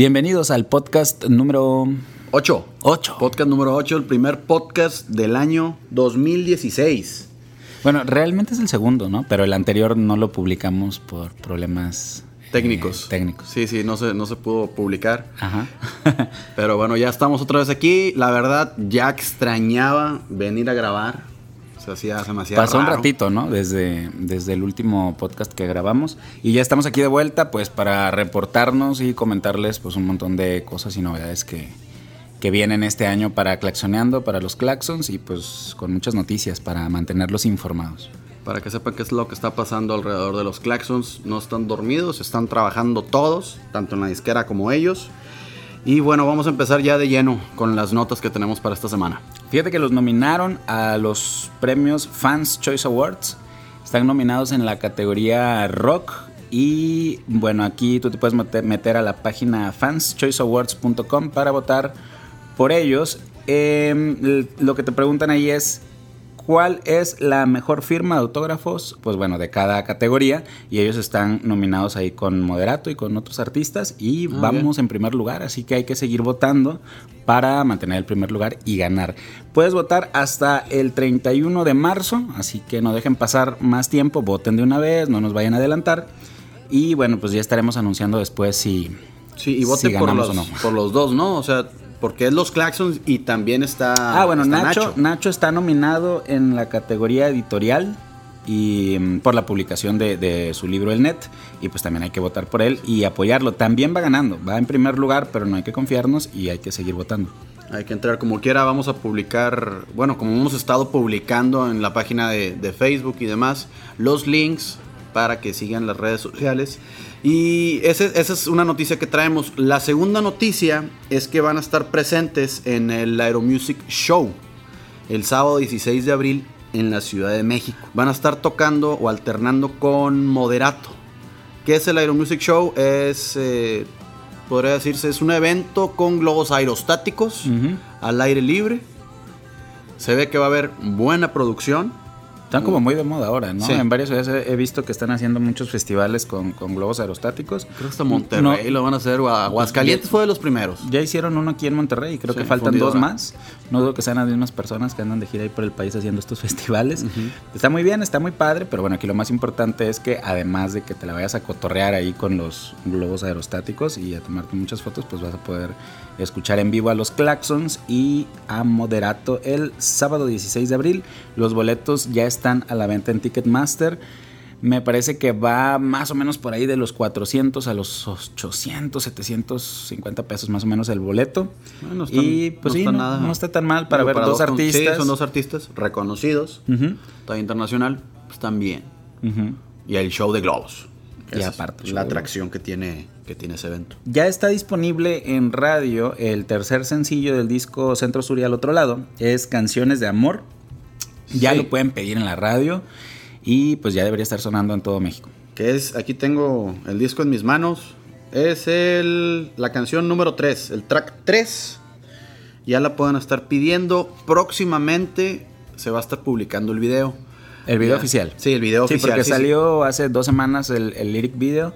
Bienvenidos al podcast número 8. 8. Podcast número 8, el primer podcast del año 2016. Bueno, realmente es el segundo, ¿no? Pero el anterior no lo publicamos por problemas eh, Técnicos. técnicos. Sí, sí, no se, no se pudo publicar. Ajá. Pero bueno, ya estamos otra vez aquí. La verdad, ya extrañaba venir a grabar. Se hacía demasiado. Pasó un ratito, ¿no? Desde, desde el último podcast que grabamos. Y ya estamos aquí de vuelta, pues, para reportarnos y comentarles, pues, un montón de cosas y novedades que, que vienen este año para Claxoneando, para los Claxons y, pues, con muchas noticias para mantenerlos informados. Para que sepan qué es lo que está pasando alrededor de los Claxons. No están dormidos, están trabajando todos, tanto en la disquera como ellos. Y bueno, vamos a empezar ya de lleno con las notas que tenemos para esta semana. Fíjate que los nominaron a los premios Fans Choice Awards. Están nominados en la categoría rock. Y bueno, aquí tú te puedes meter, a la página fanschoiceawards.com para votar por ellos. Eh, lo que te preguntan ahí es cuál es la mejor firma de autógrafos, pues bueno, de cada categoría. Y ellos están nominados ahí con Moderato y con otros artistas. Y Ah, vamos bien. en primer lugar, así que hay que seguir votando para mantener el primer lugar y ganar. Puedes votar hasta el 31 de marzo, así que no dejen pasar más tiempo, voten de una vez, no nos vayan a adelantar. Y bueno, pues ya estaremos anunciando después si, Sí, y vote si por, los, o no. por los dos, ¿no? O sea, porque es los Claxons y también está. Ah, bueno, está Nacho, Nacho. está nominado en la categoría editorial y mm, por la publicación de, de su libro El Net. Y pues también hay que votar por él y apoyarlo. También va ganando, va en primer lugar, pero no hay que confiarnos y hay que seguir votando. Hay que entrar como quiera. Vamos a publicar, bueno, como hemos estado publicando en la página de, de Facebook y demás, los links para que sigan las redes sociales. Y ese- esa es una noticia que traemos. La segunda noticia es que van a estar presentes en el Aeromusic Show el sábado 16 de abril en la Ciudad de México. Van a estar tocando o alternando con Moderato. ¿Qué es el Aeromusic Show? Es, eh, podría decirse, es un evento con globos aerostáticos al aire libre. Se ve que va a haber buena producción. Están como muy de moda ahora, ¿no? Sí. En varias ciudades he visto que están haciendo muchos festivales con, con globos aerostáticos. Creo que hasta Monterrey lo van a hacer. Aguascalientes fue de los primeros. Ya hicieron uno aquí en Monterrey y creo Sí, que faltan fundidora. dos más. No dudo que sean las mismas personas que andan de gira ahí por el país haciendo estos festivales. Está muy bien, está muy padre, pero bueno, aquí lo más importante es que además de que te la vayas a cotorrear ahí con los globos aerostáticos y a tomarte muchas fotos, pues vas a poder escuchar en vivo a los Claxons y a Moderato el sábado 16 de abril. Los boletos ya están a la venta en Ticketmaster. Me parece que va más o menos por ahí de los 400 a los 800, 750 pesos más o menos el boleto. Bueno, no están- y pues no sí, está no, nada. no está tan mal para ver dos con- artistas. Sí, son dos artistas reconocidos. Talla internacional, pues también. ujú. Y el show de globos. Y aparte, es la atracción que tiene, que tiene ese evento. Ya está disponible en radio el tercer sencillo del disco Centro Sur y al otro lado. Es Canciones de Amor. Ya Sí. lo pueden pedir en la radio y pues ya debería estar sonando en todo México. Que es, aquí tengo el disco en mis manos. Es el, la canción número 3, el track 3. Ya la pueden estar pidiendo. Próximamente se va a estar publicando el video. El video Ya. oficial. Sí, el video Sí, oficial. porque sí, salió hace dos semanas el, el lyric video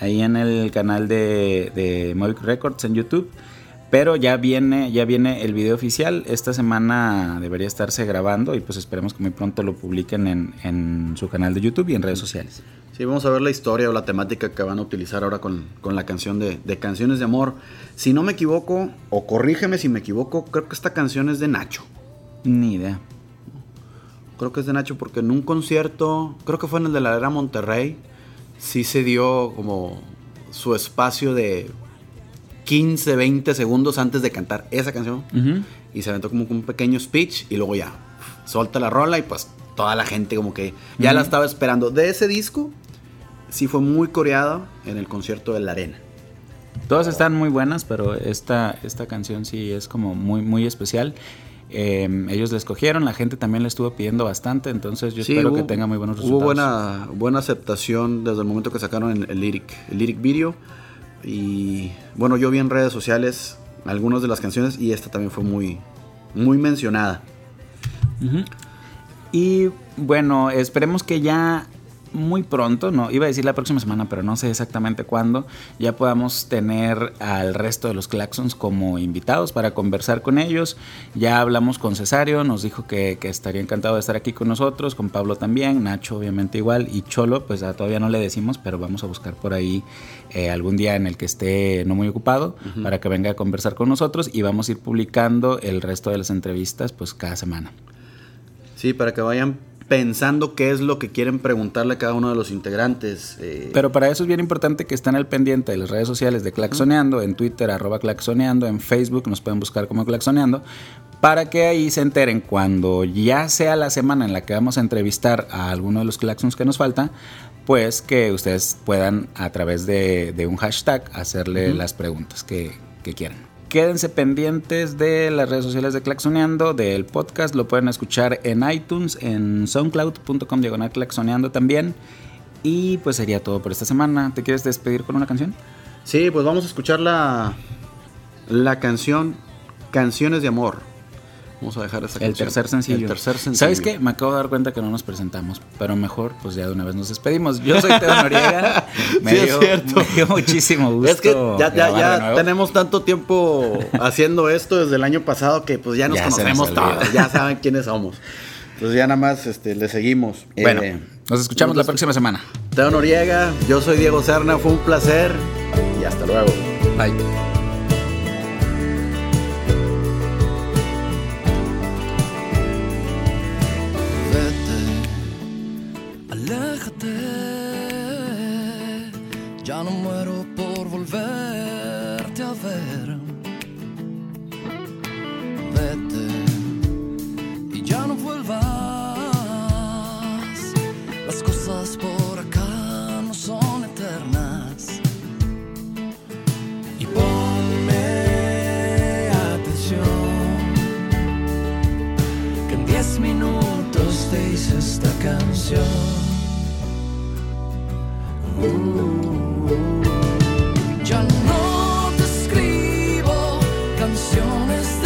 ahí en el canal de, de Movic Records en YouTube. Pero ya viene, ya viene el video oficial. Esta semana debería estarse grabando y pues esperemos que muy pronto lo publiquen en, en su canal de YouTube y en redes sociales. Sí, vamos a ver la historia o la temática que van a utilizar ahora con, con la canción de, de Canciones de Amor. Si no me equivoco, o corrígeme si me equivoco, creo que esta canción es de Nacho. Ni idea. Creo que es de Nacho porque en un concierto, creo que fue en el de la era Monterrey, sí se dio como su espacio de 15, 20 segundos antes de cantar esa canción. Y se aventó como un pequeño speech y luego ya, solta la rola y pues toda la gente como que ya la estaba esperando. De ese disco, sí fue muy coreada en el concierto de la arena. Todas están muy buenas, pero esta, esta canción sí es como muy, muy especial. Eh, ellos la escogieron, la gente también la estuvo pidiendo bastante, entonces yo Sí, espero hubo- que tenga muy buenos resultados. Hubo buena, buena aceptación desde el momento que sacaron el, el lyric, el lyric video. Y bueno, yo vi en redes sociales algunas de las canciones y esta también fue muy, muy mencionada. Y bueno, esperemos que ya muy pronto, no iba a decir la próxima semana, pero no sé exactamente cuándo, ya podamos tener al resto de los Claxons como invitados para conversar con ellos. Ya hablamos con Cesario, nos dijo que, estaría encantado de estar aquí con nosotros, con Pablo también, Nacho obviamente igual, y Cholo, pues todavía no le decimos, pero vamos a buscar por ahí eh, algún día en el que esté no muy ocupado para que venga a conversar con nosotros y vamos a ir publicando el resto de las entrevistas pues cada semana. Sí, para que vayan pensando qué es lo que quieren preguntarle a cada uno de los integrantes. Eh. Pero para eso es bien importante que estén al pendiente de las redes sociales de Claxoneando, en Twitter arroba Claxoneando, en Facebook nos pueden buscar como Claxoneando, para que ahí se enteren cuando ya sea la semana en la que vamos a entrevistar a alguno de los Claxons que nos falta, pues que ustedes puedan a través de, un hashtag hacerle las preguntas que quieran. Quédense pendientes de las redes sociales de Claxoneando, del podcast. Lo pueden escuchar en iTunes, en soundcloud.com diagonal Claxoneando también. Y pues sería todo por esta semana. ¿Te quieres despedir con una canción? Sí, pues vamos a escuchar la, la canción Canciones de Amor Vamos a dejar esa El tercer sencillo. El tercer sencillo. ¿Sabes qué? Me acabo de dar cuenta que no nos presentamos, pero mejor, pues ya de una vez nos despedimos. Yo soy Teo Noriega. me, sí, dio, es me dio muchísimo gusto. Es que ya, ya, ya tenemos tanto tiempo haciendo esto desde el año pasado que pues ya nos conocemos todos, ya saben quiénes somos. Pues ya nada más este, le seguimos. Bueno, eh, nos escuchamos la próxima semana. Teo Noriega, yo soy Diego Serna, fue un placer y hasta luego. Bye. Ya no muero por volverte a ver. Vete y ya no vuelvas. Las cosas por acá no son eternas. Y ponme atención. Que en diez minutos te hice esta canción. pasiones